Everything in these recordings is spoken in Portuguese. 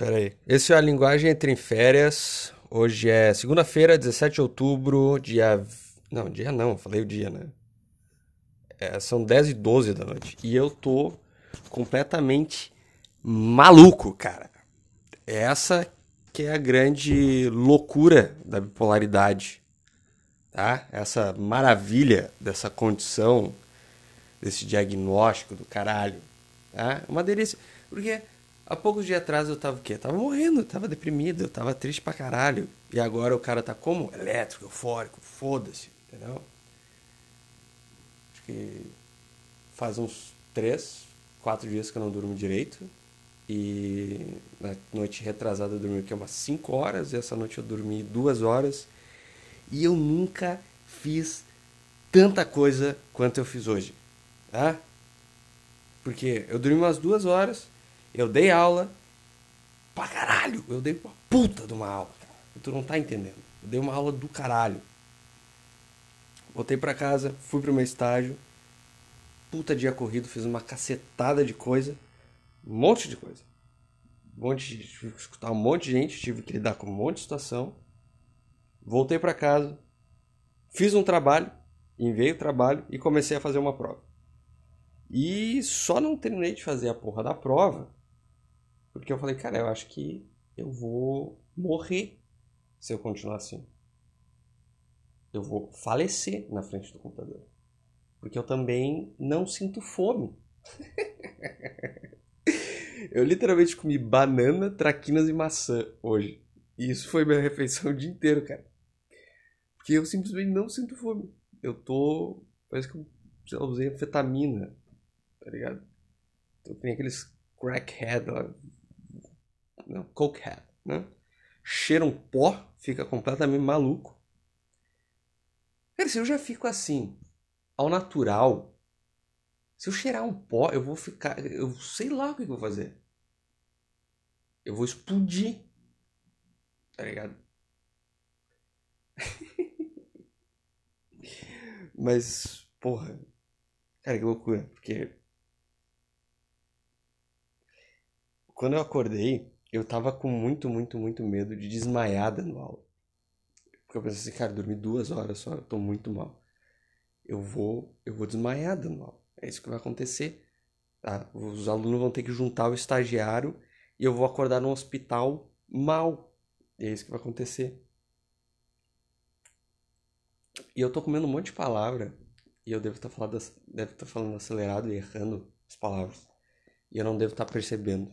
Pera aí. Esse é a linguagem entre em férias. Hoje é segunda-feira, 17 de outubro, dia. Não, dia não, falei o dia, né? É, são 10 e 12 da noite. E eu tô completamente maluco, cara. Essa que é a grande loucura da bipolaridade, tá? Essa maravilha dessa condição, desse diagnóstico do caralho, tá? Uma delícia. Porque há poucos dias atrás eu tava o quê? Eu tava morrendo, eu tava deprimido, eu tava triste pra caralho. E agora o cara tá como? Elétrico, eufórico, foda-se, entendeu? Acho que faz uns três, quatro dias que eu não durmo direito. E na noite retrasada eu dormi aqui umas 5 horas, e essa noite eu dormi duas horas. E eu nunca fiz tanta coisa quanto eu fiz hoje. Tá? Porque eu dormi umas duas horas, eu dei aula pra caralho. Eu dei uma puta de uma aula. Cara. Tu não tá entendendo. Eu dei uma aula do caralho. Voltei pra casa, fui pro meu estágio. Puta dia corrido, fiz uma cacetada de coisa. Um monte de coisa. Um monte de, tive que escutar um monte de gente, tive que lidar com um monte de situação. Voltei para casa, fiz um trabalho, enviei o trabalho e comecei a fazer uma prova. E só não terminei de fazer a porra da prova porque eu falei, cara, eu acho que eu vou morrer se eu continuar assim. Eu vou falecer na frente do computador. Porque eu também não sinto fome. Eu literalmente comi banana, traquinas e maçã hoje. E isso foi minha refeição o dia inteiro, cara. Porque eu simplesmente não sinto fome. Eu tô. Parece que eu, usei anfetamina. Tá ligado? Eu tenho aqueles crackhead lá. Não, cokehead, né? Cheira um pó, fica completamente maluco. Cara, se eu já fico assim, ao natural, se eu cheirar um pó, eu vou ficar. Eu sei lá o que eu vou fazer. Eu vou explodir. Tá ligado? Mas, porra. Cara, que loucura. Porque. Quando eu acordei, eu tava com muito, muito, muito medo de desmaiar dando aula. Porque eu pensei assim, cara, dormi duas horas só, eu tô muito mal. Eu vou, eu vou desmaiar dando aula. É isso que vai acontecer. Tá? Os alunos vão ter que juntar o estagiário e eu vou acordar no hospital mal. E é isso que vai acontecer. E eu tô comendo um monte de palavra e eu devo estar tá falando, tá falando acelerado e errando as palavras. E eu não devo estar tá percebendo.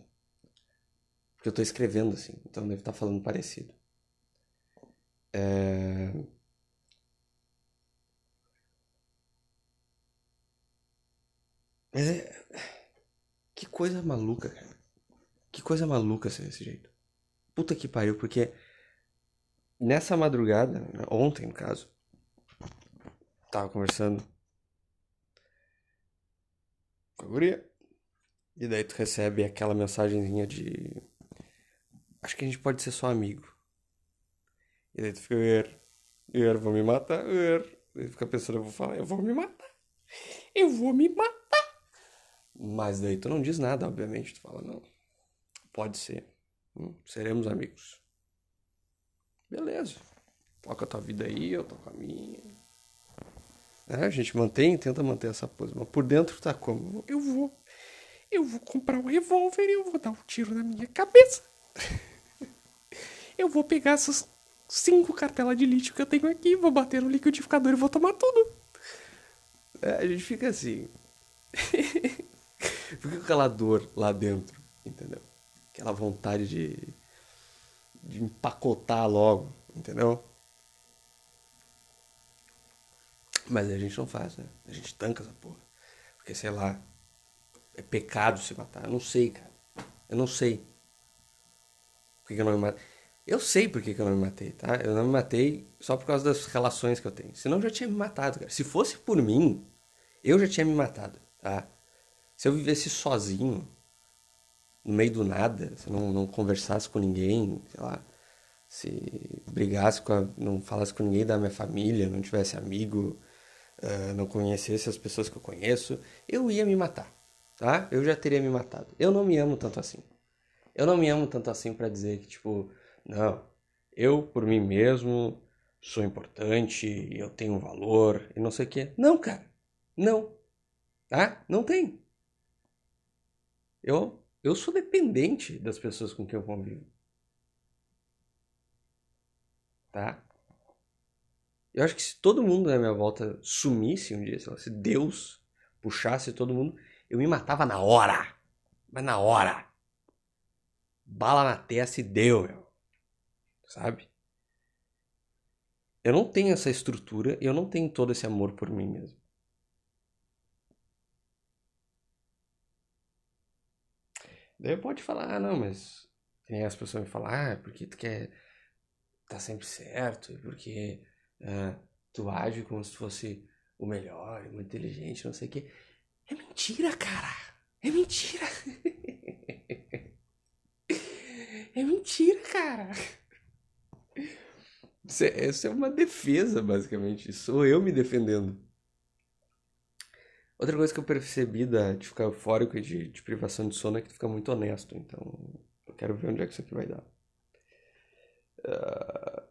Porque eu estou escrevendo assim, então eu devo estar tá falando parecido. É... Mas é. Que coisa maluca, cara. Que coisa maluca ser desse jeito. Puta que pariu, porque nessa madrugada, né, ontem no caso, tava conversando com a guria. E daí tu recebe aquela mensagenzinha de. Acho que a gente pode ser só amigo. E daí tu fica, er, er, vou me matar, er. E fica pensando, eu vou falar, eu vou me matar. Eu vou me matar. Mas daí tu não diz nada, obviamente. Tu fala, não, pode ser. Hum, seremos amigos. Beleza. Toca a tua vida aí, eu toco a minha. É, a gente mantém, tenta manter essa pose. Mas por dentro tá como? Eu vou. Eu vou comprar um revólver e eu vou dar um tiro na minha cabeça. eu vou pegar essas cinco cartelas de lixo que eu tenho aqui, vou bater no liquidificador e vou tomar tudo. É, a gente fica assim. Fica aquela dor lá dentro, entendeu? Aquela vontade de, de empacotar logo, entendeu? Mas a gente não faz, né? A gente tanca essa porra. Porque, sei lá, é pecado se matar. Eu não sei, cara. Eu não sei. Por que eu não me matei? Eu sei por que eu não me matei, tá? Eu não me matei só por causa das relações que eu tenho. Senão eu já tinha me matado, cara. Se fosse por mim, eu já tinha me matado, tá? Se eu vivesse sozinho, no meio do nada, se não, não conversasse com ninguém, sei lá, se brigasse com a, não falasse com ninguém da minha família, não tivesse amigo, uh, não conhecesse as pessoas que eu conheço, eu ia me matar, tá? Eu já teria me matado. Eu não me amo tanto assim. Eu não me amo tanto assim pra dizer que, tipo, não, eu por mim mesmo sou importante, eu tenho valor e não sei o quê. Não, cara. Não. Tá? Não tem. Eu, eu sou dependente das pessoas com quem eu convivo. Tá? Eu acho que se todo mundo na minha volta sumisse um dia, lá, se Deus puxasse todo mundo, eu me matava na hora. Mas na hora. Bala na testa e deu, meu. Sabe? Eu não tenho essa estrutura eu não tenho todo esse amor por mim mesmo. Daí pode falar, ah, não, mas tem as pessoas me falam, ah, porque tu quer tá sempre certo, porque tu age como se fosse o melhor, muito inteligente, não sei o quê. É mentira, cara. É mentira. é mentira, cara. Isso é uma defesa, basicamente. Sou eu me defendendo. Outra coisa que eu percebi da, de ficar eufórico e de, de privação de sono é que tu fica muito honesto. Então, eu quero ver onde é que isso aqui vai dar. Uh...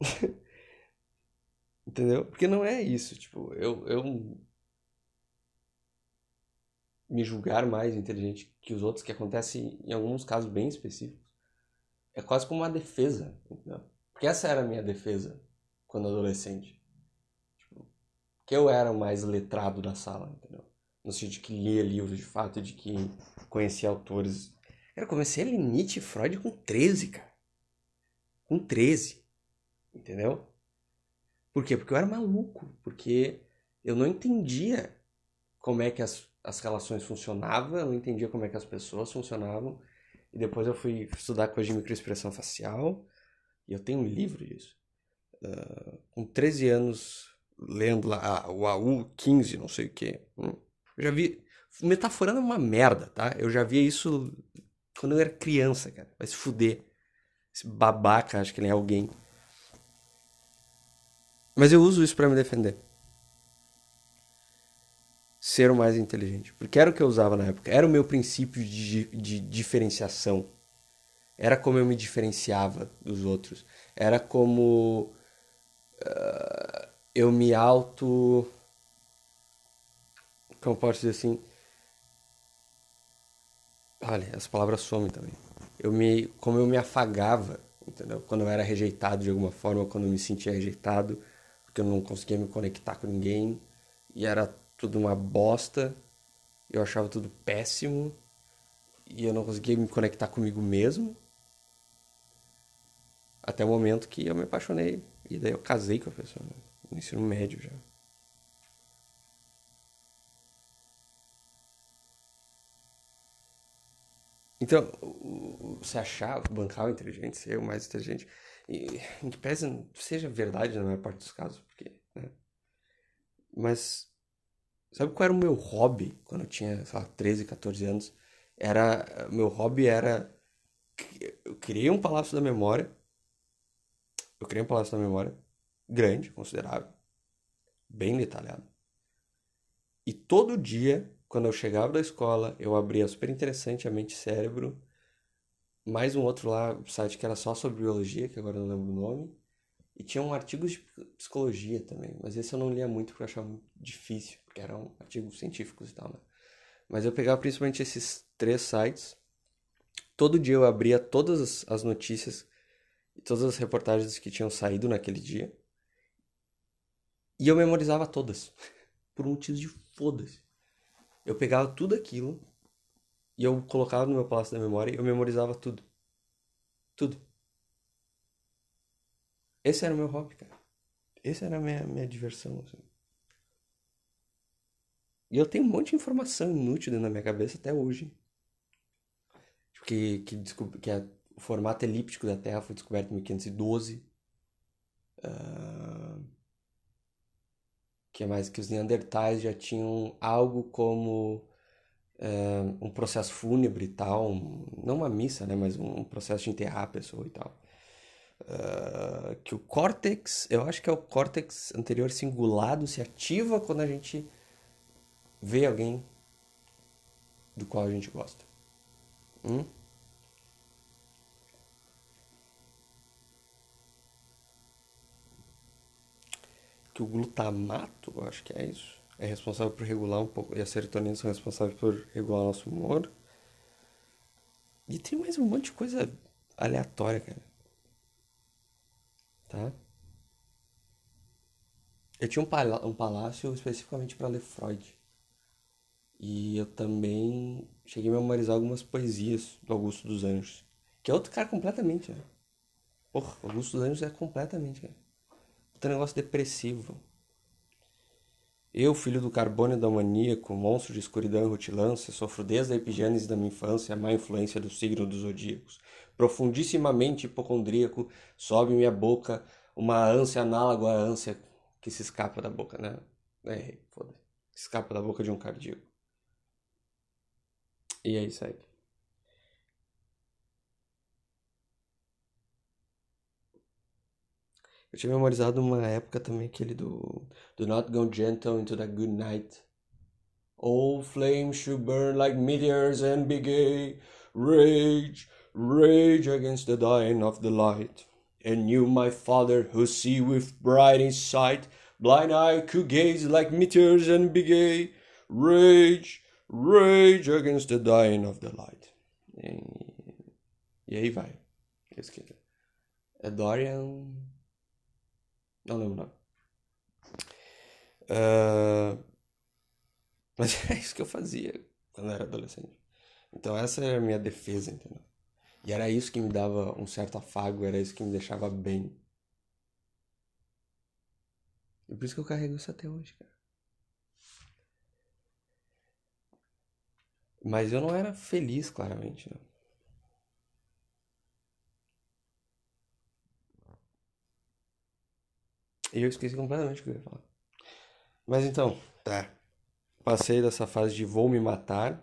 Entendeu? Porque não é isso. Tipo, eu, eu me julgar mais inteligente que os outros, que acontece em alguns casos bem específicos, é quase como uma defesa, entendeu? Porque essa era a minha defesa quando adolescente. Tipo, que eu era o mais letrado da sala, entendeu? No sentido de que lia livros de fato, de que conhecia autores. Eu comecei a ler Nietzsche e Freud com 13, cara. Com 13. Entendeu? Por quê? Porque eu era maluco. Porque eu não entendia como é que as as relações funcionavam, eu não entendia como é que as pessoas funcionavam. E depois eu fui estudar coisa de microexpressão facial. E eu tenho um livro disso. Uh, com 13 anos, lendo lá o AU 15, não sei o que. Hum, eu já vi. Metaforando é uma merda, tá? Eu já via isso quando eu era criança, cara. Vai se fuder. Esse babaca, acho que ele é alguém. Mas eu uso isso para me defender ser o mais inteligente. Porque era o que eu usava na época. Era o meu princípio de, de diferenciação. Era como eu me diferenciava dos outros. Era como uh, eu me auto. Como posso dizer assim? Olha, as palavras somem também. Eu me, como eu me afagava, entendeu? Quando eu era rejeitado de alguma forma, quando eu me sentia rejeitado, porque eu não conseguia me conectar com ninguém e era tudo uma bosta, eu achava tudo péssimo e eu não conseguia me conectar comigo mesmo. Até o momento que eu me apaixonei e daí eu casei com a pessoa, né? no ensino médio já. Então, você achar, bancar inteligente, ser o mais inteligente, e, em que pese seja verdade na maior parte dos casos, porque, né? Mas Sabe qual era o meu hobby quando eu tinha, sei lá, 13, 14 anos? Era. Meu hobby era. Eu criei um palácio da memória. Eu criei um palácio da memória grande, considerável, bem detalhado. E todo dia, quando eu chegava da escola, eu abria super interessante a mente cérebro. Mais um outro lá, site que era só sobre biologia, que agora eu não lembro o nome. E tinha um artigo de psicologia também, mas esse eu não lia muito porque eu achava difícil porque eram artigos científicos e tal, né? Mas eu pegava principalmente esses três sites. Todo dia eu abria todas as notícias e todas as reportagens que tinham saído naquele dia. E eu memorizava todas. Por motivos de foda-se. Eu pegava tudo aquilo e eu colocava no meu palácio da memória e eu memorizava tudo. Tudo. Esse era o meu hobby, cara. Essa era a minha, minha diversão, assim. E eu tenho um monte de informação inútil dentro da minha cabeça até hoje. Que, que, que a, o formato elíptico da Terra foi descoberto em 1512. Uh, que é mais que os Neandertais já tinham algo como uh, um processo fúnebre e tal, não uma missa, né, mas um, processo de enterrar a pessoa e tal. Uh, que o córtex, eu acho que é o córtex anterior cingulado, se ativa quando a gente vê alguém do qual a gente gosta. Hum? Que o glutamato, eu acho que é isso, é responsável por regular um pouco, e a serotonina são responsáveis por regular nosso humor. E tem mais um monte de coisa aleatória, cara. Tá? Eu tinha um, um palácio especificamente para ler Freud. E eu também cheguei a memorizar algumas poesias do Augusto dos Anjos. Que é outro cara completamente, né? Porra, Augusto dos Anjos é completamente, cara. Outro negócio depressivo. Eu, filho do carbono da maníaco, monstro de escuridão e rutilância, sofro desde a epigênese da minha infância a má influência do signo dos zodíacos. Profundissimamente hipocondríaco, sobe minha boca uma ânsia análoga à ânsia que se escapa da boca, né? É, foda Escapa da boca de um cardíaco. E é isso aí. Eu tinha memorizado uma época também aquele do Do not go gentle into the good night. All flames should burn like meteors and be gay. Rage, rage against the dying of the light. And you, my father, who see with bright insight, blind eye could gaze like meteors and be gay. Rage, Rage against the dying of the light. E, e aí vai. É Dorian. Não lembro. Uh... Mas é isso que eu fazia quando eu era adolescente. Então essa era a minha defesa, entendeu? E era isso que me dava um certo afago, era isso que me deixava bem. E por isso que eu carrego isso até hoje, cara. Mas eu não era feliz, claramente, né? Eu esqueci completamente o que eu ia falar. Mas então, tá. Passei dessa fase de vou me matar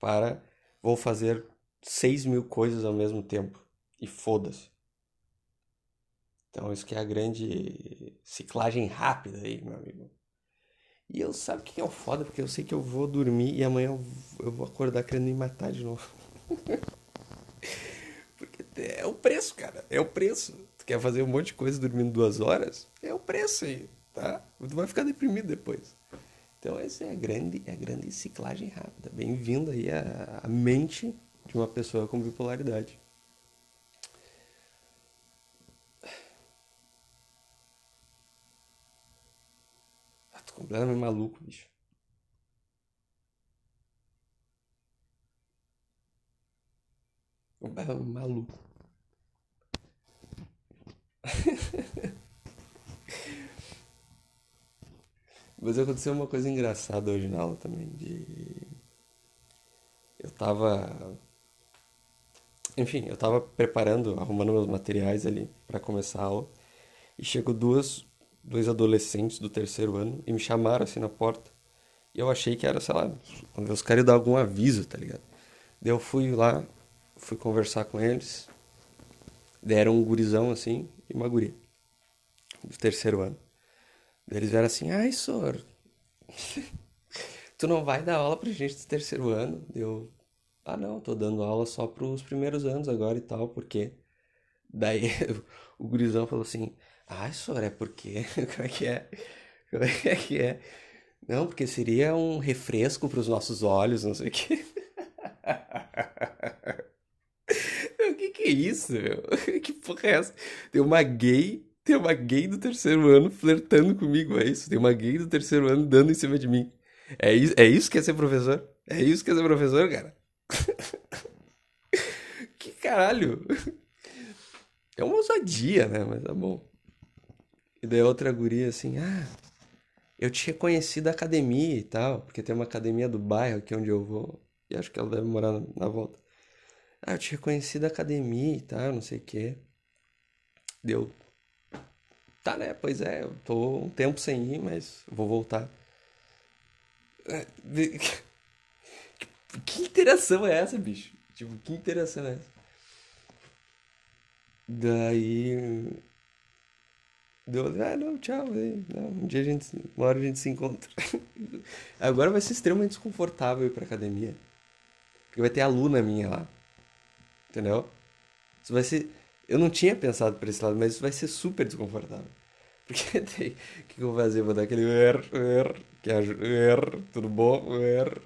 para vou fazer 6 mil coisas ao mesmo tempo. E foda-se. Então, isso que é a grande ciclagem rápida aí, meu amigo. E eu sabe o que é o foda? Porque eu sei que eu vou dormir e amanhã eu vou acordar querendo me matar de novo. Porque é o preço, cara. É o preço. Quer fazer um monte de coisa dormindo duas horas? É o preço aí, tá? Tu vai ficar deprimido depois. Então essa é a grande, é a grande ciclagem rápida. Bem-vindo aí à, à mente de uma pessoa com bipolaridade. completamente maluco, bicho. Maluco. Mas aconteceu uma coisa engraçada hoje na aula também. De... Eu tava. Enfim, eu tava preparando, arrumando meus materiais ali para começar a aula. E chegou duas dois adolescentes do terceiro ano e me chamaram assim na porta. E eu achei que era, sei lá, os caras dar algum aviso, tá ligado? Daí eu fui lá, fui conversar com eles. Deram um gurizão assim e uma guria. Do terceiro ano. Eles vieram assim, ai, senhor, tu não vai dar aula pra gente do terceiro ano? Eu, ah não, tô dando aula só pros primeiros anos agora e tal, porque. Daí o gurizão falou assim, Ai, senhor, é porque. Como é que é? Como é que é? Não, porque seria um refresco para os nossos olhos, não sei o que. O que que é isso, meu? Que porra é essa? Tem uma gay, tem uma gay do terceiro ano flertando comigo, é isso? Tem uma gay do terceiro ano dando em cima de mim. É isso, é isso que é ser professor? É isso que é ser professor, cara? que caralho? É uma ousadia, né? Mas tá bom. E daí outra guria assim, ah, eu te reconheci da academia e tal, porque tem uma academia do bairro aqui onde eu vou, e acho que ela deve morar na, na volta. Ah, eu te reconheci da academia e tal, não sei o quê. Deu. Tá, né? Pois é, eu tô um tempo sem ir, mas vou voltar. É, que interação é essa, bicho? Tipo, que interação é essa? Daí Deu, ah, não, tchau. Não, um dia a gente, uma hora a gente se encontra. Agora vai ser extremamente desconfortável ir pra academia. Porque vai ter aluna minha lá. Entendeu? Isso vai ser. Eu não tinha pensado por esse lado, mas isso vai ser super desconfortável. Porque tem. O que, eu vou fazer? Vou dar aquele. Er, er, que ajuda. Er, tudo bom? Er.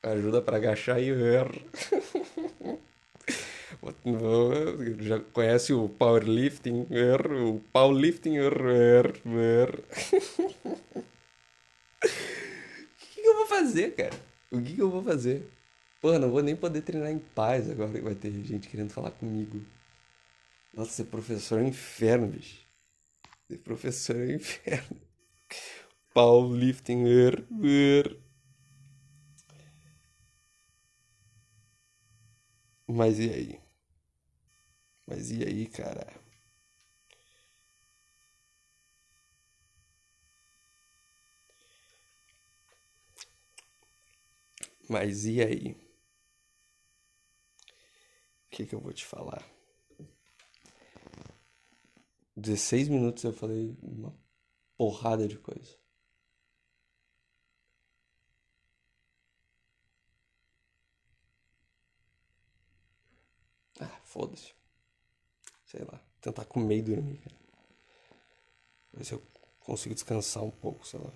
Ajuda pra agachar e. Er. Já conhece o powerlifting? Er, o powerlifting? Er, er, er. O que, eu vou fazer, cara? O que eu vou fazer? Porra, não vou nem poder treinar em paz agora que vai ter gente querendo falar comigo. Nossa, ser professor é um inferno, bicho. Ser professor é um inferno. Powerlifting, er, er. Mas e aí? Mas e aí, cara? Mas e aí? O que, que eu vou te falar? 16 minutos eu falei uma porrada de coisa. Ah, foda-se. Sei lá. Tentar comer e dormir. Ver se eu consigo descansar um pouco, sei lá.